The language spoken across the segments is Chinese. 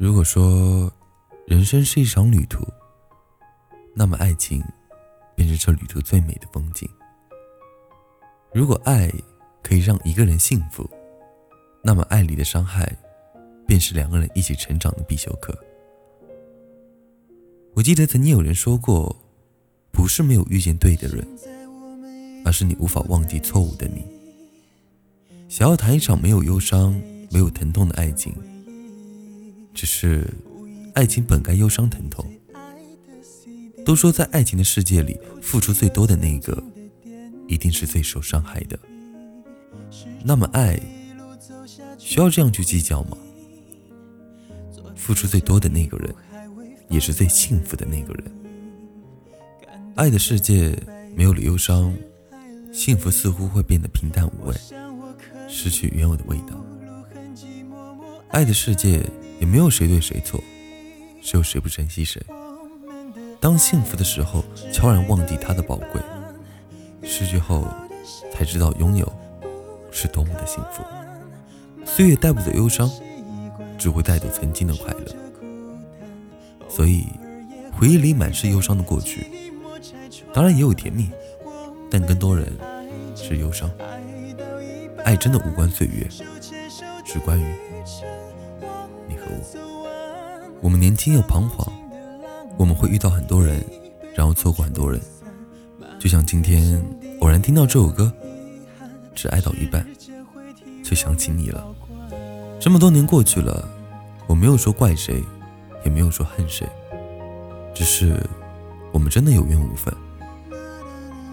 如果说人生是一场旅途，那么爱情便是这旅途最美的风景。如果爱可以让一个人幸福，那么爱里的伤害便是两个人一起成长的必修课。我记得曾经有人说过，不是没有遇见对的人，而是你无法忘记错误的你。想要谈一场没有忧伤、没有疼痛的爱情，只是爱情本该忧伤疼痛。都说在爱情的世界里，付出最多的那个，一定是最受伤害的。那么爱，需要这样去计较吗？付出最多的那个人，也是最幸福的那个人。爱的世界没有了忧伤，幸福似乎会变得平淡无味。失去原有的味道。爱的世界也没有谁对谁错，只有谁不珍惜谁。当幸福的时候，悄然忘记它的宝贵；失去后，才知道拥有是多么的幸福。岁月带不走忧伤，只会带走曾经的快乐。所以，回忆里满是忧伤的过去，当然也有甜蜜，但更多人是忧伤。爱真的无关岁月，只关于你和我。我们年轻又彷徨，我们会遇到很多人，然后错过很多人。就像今天偶然听到这首歌，只爱到一半，就想起你了。这么多年过去了，我没有说怪谁，也没有说恨谁，只是我们真的有缘无分，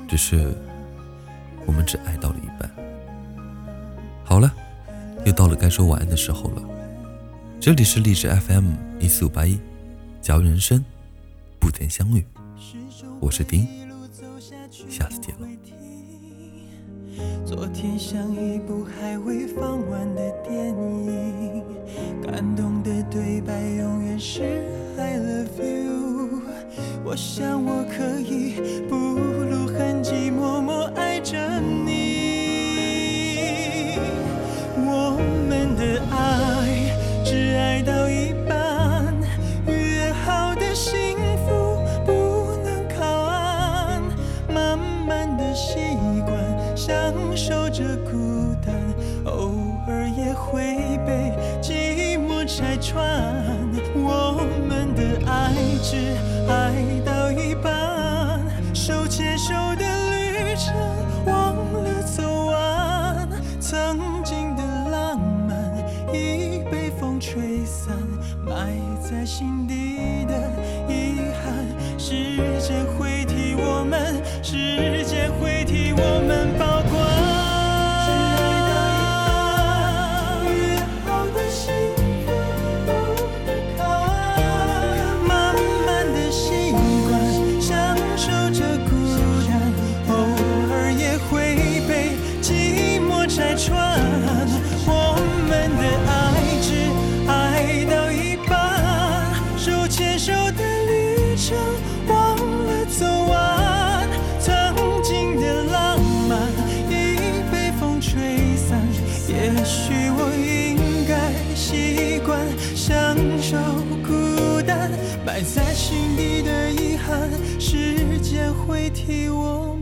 只是我们只爱到了一半。好了，又到了该说晚安的时候了。这里是励志 FM 一四五八一，假如人生不曾相遇，我是丁，下次见了。昨天像一部还未放完的电影，感动的对白永远是 I love you。我想我可以不只爱到一半，手牵手的旅程忘了走完，曾经的浪漫已被风吹散，埋在心底的遗憾，时间会替我们，时间会替我的孤单，偶尔也会被寂寞拆穿。我们的爱只爱到一半，手牵手的旅程忘了走完。曾经的浪漫已被风吹散，也许我应该习惯享受孤单，埋在心底的。时间会替我